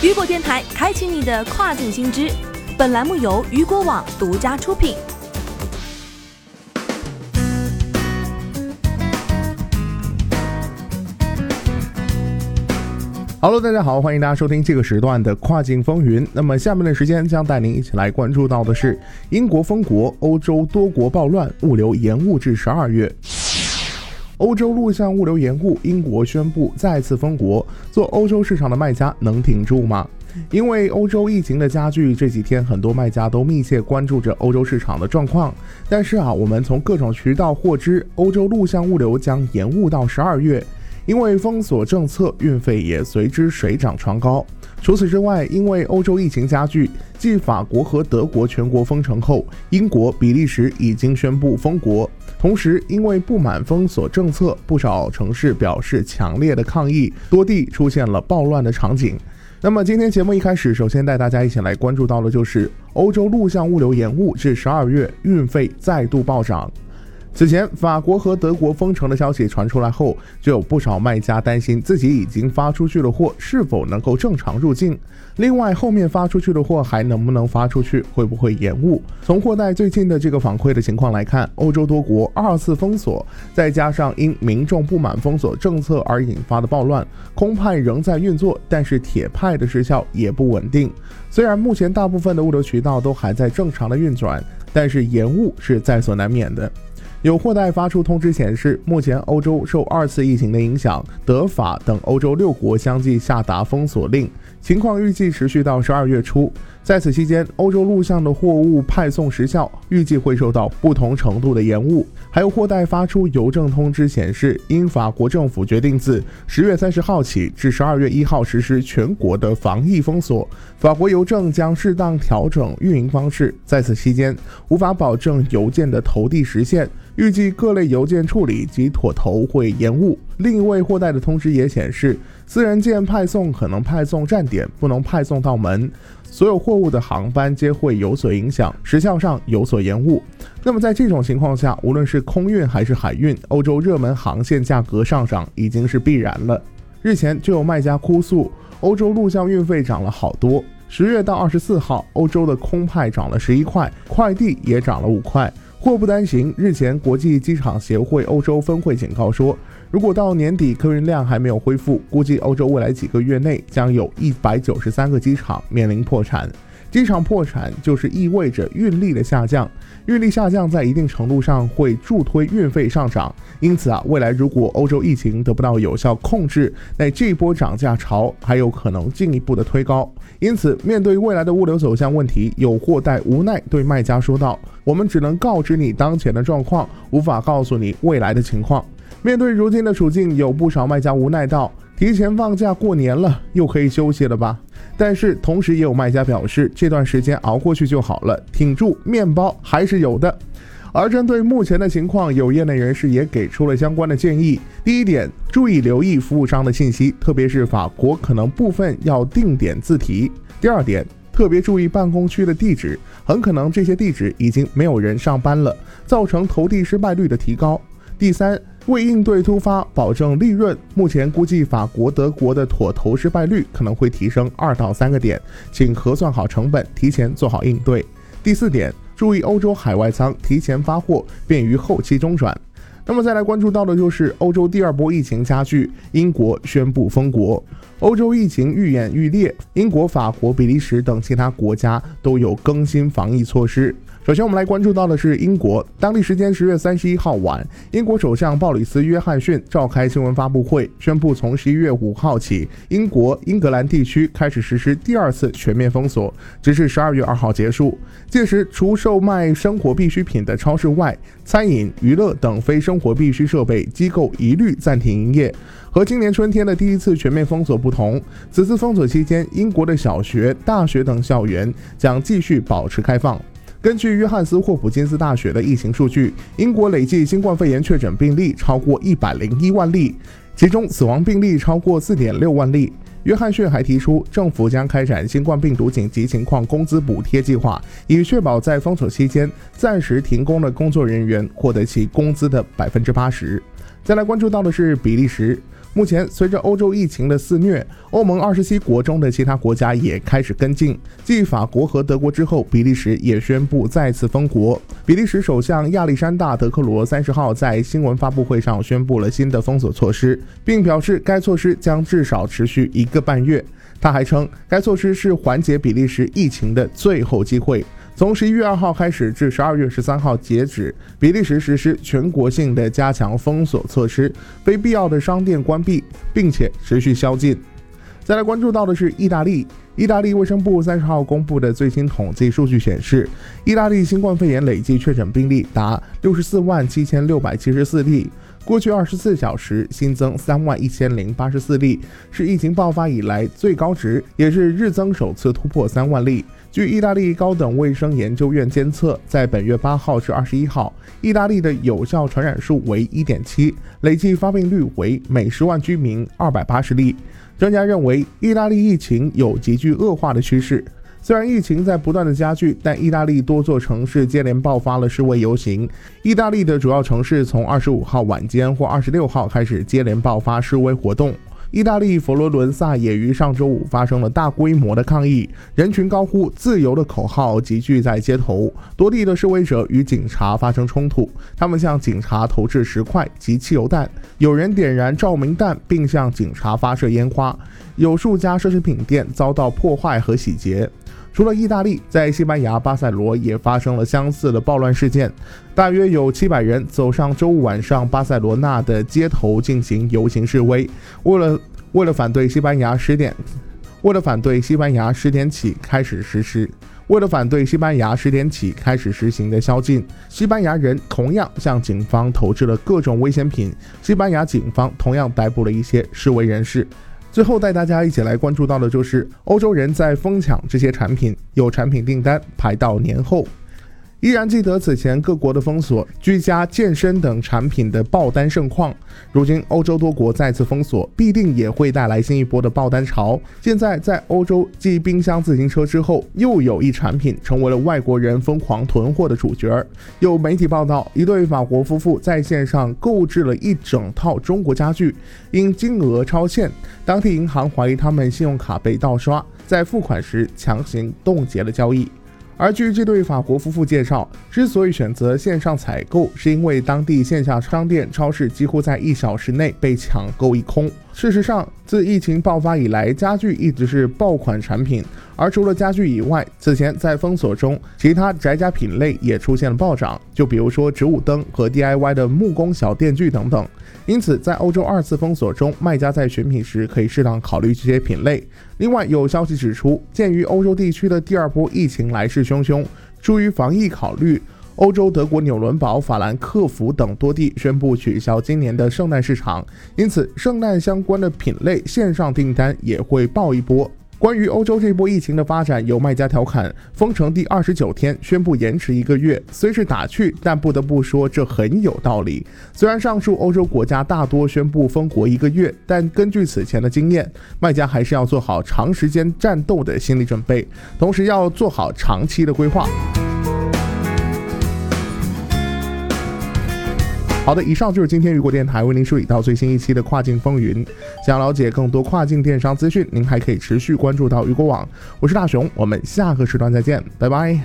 雨果电台开启你的跨境新知，本栏目由雨果网独家出品。Hello，大家好，欢迎大家收听这个时段的跨境风云。那么下面的时间将带您一起来关注到的是英国封国，欧洲多国暴乱，物流延误至十二月。欧洲陆向物流延误，英国宣布再次封国，做欧洲市场的卖家能挺住吗？因为欧洲疫情的加剧，这几天很多卖家都密切关注着欧洲市场的状况。但是啊，我们从各种渠道获知，欧洲陆向物流将延误到十二月。因为封锁政策，运费也随之水涨船高。除此之外，因为欧洲疫情加剧，继法国和德国全国封城后，英国、比利时已经宣布封国。同时，因为不满封锁政策，不少城市表示强烈的抗议，多地出现了暴乱的场景。那么，今天节目一开始，首先带大家一起来关注到的就是欧洲陆向物流延误至十二月，运费再度暴涨。此前，法国和德国封城的消息传出来后，就有不少卖家担心自己已经发出去的货是否能够正常入境。另外，后面发出去的货还能不能发出去，会不会延误？从货代最近的这个反馈的情况来看，欧洲多国二次封锁，再加上因民众不满封锁政策而引发的暴乱，空派仍在运作，但是铁派的时效也不稳定。虽然目前大部分的物流渠道都还在正常的运转，但是延误是在所难免的。有货代发出通知显示，目前欧洲受二次疫情的影响，德法等欧洲六国相继下达封锁令，情况预计持续到十二月初。在此期间，欧洲陆向的货物派送时效预计会受到不同程度的延误。还有货代发出邮政通知显示，因法国政府决定自十月三十号起至十二月一号实施全国的防疫封锁，法国邮政将适当调整运营方式。在此期间，无法保证邮件的投递时限，预计各类邮件处理及妥投会延误。另一位货代的通知也显示，私人件派送可能派送站点，不能派送到门。所有货物的航班皆会有所影响，时效上有所延误。那么在这种情况下，无论是空运还是海运，欧洲热门航线价格上涨已经是必然了。日前就有卖家哭诉，欧洲陆向运费涨了好多。十月到二十四号，欧洲的空派涨了十一块，快递也涨了五块。祸不单行，日前国际机场协会欧洲分会警告说。如果到年底客运量还没有恢复，估计欧洲未来几个月内将有一百九十三个机场面临破产。机场破产就是意味着运力的下降，运力下降在一定程度上会助推运费上涨。因此啊，未来如果欧洲疫情得不到有效控制，那这波涨价潮还有可能进一步的推高。因此，面对未来的物流走向问题，有货代无奈对卖家说道：“我们只能告知你当前的状况，无法告诉你未来的情况。”面对如今的处境，有不少卖家无奈道：“提前放假过年了，又可以休息了吧？”但是同时也有卖家表示，这段时间熬过去就好了，挺住，面包还是有的。而针对目前的情况，有业内人士也给出了相关的建议：第一点，注意留意服务商的信息，特别是法国可能部分要定点自提；第二点，特别注意办公区的地址，很可能这些地址已经没有人上班了，造成投递失败率的提高；第三。为应对突发，保证利润，目前估计法国、德国的妥投失败率可能会提升二到三个点，请核算好成本，提前做好应对。第四点，注意欧洲海外仓提前发货，便于后期中转。那么再来关注到的就是欧洲第二波疫情加剧，英国宣布封国，欧洲疫情愈演愈烈，英国、法国、比利时等其他国家都有更新防疫措施。首先，我们来关注到的是英国。当地时间十月三十一号晚，英国首相鲍里斯·约翰逊召开新闻发布会，宣布从十一月五号起，英国英格兰地区开始实施第二次全面封锁，直至十二月二号结束。届时，除售卖生活必需品的超市外，餐饮、娱乐等非生活必需设备机构一律暂停营业。和今年春天的第一次全面封锁不同，此次封锁期间，英国的小学、大学等校园将继续保持开放。根据约翰斯霍普金斯大学的疫情数据，英国累计新冠肺炎确诊病例超过一百零一万例，其中死亡病例超过四点六万例。约翰逊还提出，政府将开展新冠病毒紧急情况工资补贴计划，以确保在封锁期间暂时停工的工作人员获得其工资的百分之八十。再来关注到的是比利时。目前，随着欧洲疫情的肆虐，欧盟二十七国中的其他国家也开始跟进。继法国和德国之后，比利时也宣布再次封国。比利时首相亚历山大·德克罗三十号在新闻发布会上宣布了新的封锁措施，并表示该措施将至少持续一个半月。他还称，该措施是缓解比利时疫情的最后机会。从十一月二号开始至十二月十三号截止，比利时实施全国性的加强封锁措施，非必要的商店关闭，并且持续宵禁。再来关注到的是意大利，意大利卫生部三十号公布的最新统计数据显示，意大利新冠肺炎累计确诊病例达六十四万七千六百七十四例，过去二十四小时新增三万一千零八十四例，是疫情爆发以来最高值，也是日增首次突破三万例。据意大利高等卫生研究院监测，在本月八号至二十一号，意大利的有效传染数为一点七，累计发病率为每十万居民二百八十例。专家认为，意大利疫情有急剧恶化的趋势。虽然疫情在不断的加剧，但意大利多座城市接连爆发了示威游行。意大利的主要城市从二十五号晚间或二十六号开始接连爆发示威活动。意大利佛罗伦萨也于上周五发生了大规模的抗议，人群高呼“自由”的口号，集聚在街头。多地的示威者与警察发生冲突，他们向警察投掷石块及汽油弹，有人点燃照明弹并向警察发射烟花。有数家奢侈品店遭到破坏和洗劫。除了意大利，在西班牙巴塞罗也发生了相似的暴乱事件，大约有七百人走上周五晚上巴塞罗那的街头进行游行示威，为了为了反对西班牙十点，为了反对西班牙十点起开始实施，为了反对西班牙十点起开始实行的宵禁，西班牙人同样向警方投掷了各种危险品，西班牙警方同样逮捕了一些示威人士。最后带大家一起来关注到的就是欧洲人在疯抢这些产品，有产品订单排到年后。依然记得此前各国的封锁、居家、健身等产品的爆单盛况。如今欧洲多国再次封锁，必定也会带来新一波的爆单潮。现在在欧洲继冰箱、自行车之后，又有一产品成为了外国人疯狂囤货的主角。有媒体报道，一对法国夫妇在线上购置了一整套中国家具，因金额超限，当地银行怀疑他们信用卡被盗刷，在付款时强行冻结了交易。而据这对法国夫妇介绍，之所以选择线上采购，是因为当地线下商店、超市几乎在一小时内被抢购一空。事实上，自疫情爆发以来，家具一直是爆款产品。而除了家具以外，此前在封锁中，其他宅家品类也出现了暴涨，就比如说植物灯和 DIY 的木工小电锯等等。因此，在欧洲二次封锁中，卖家在选品时可以适当考虑这些品类。另外，有消息指出，鉴于欧洲地区的第二波疫情来势汹汹，出于防疫考虑，欧洲德国纽伦堡、法兰克福等多地宣布取消今年的圣诞市场，因此圣诞相关的品类线上订单也会爆一波。关于欧洲这波疫情的发展，有卖家调侃：封城第二十九天宣布延迟一个月，虽是打趣，但不得不说这很有道理。虽然上述欧洲国家大多宣布封国一个月，但根据此前的经验，卖家还是要做好长时间战斗的心理准备，同时要做好长期的规划。好的，以上就是今天雨果电台为您梳理到最新一期的跨境风云。想了解更多跨境电商资讯，您还可以持续关注到雨果网。我是大熊，我们下个时段再见，拜拜。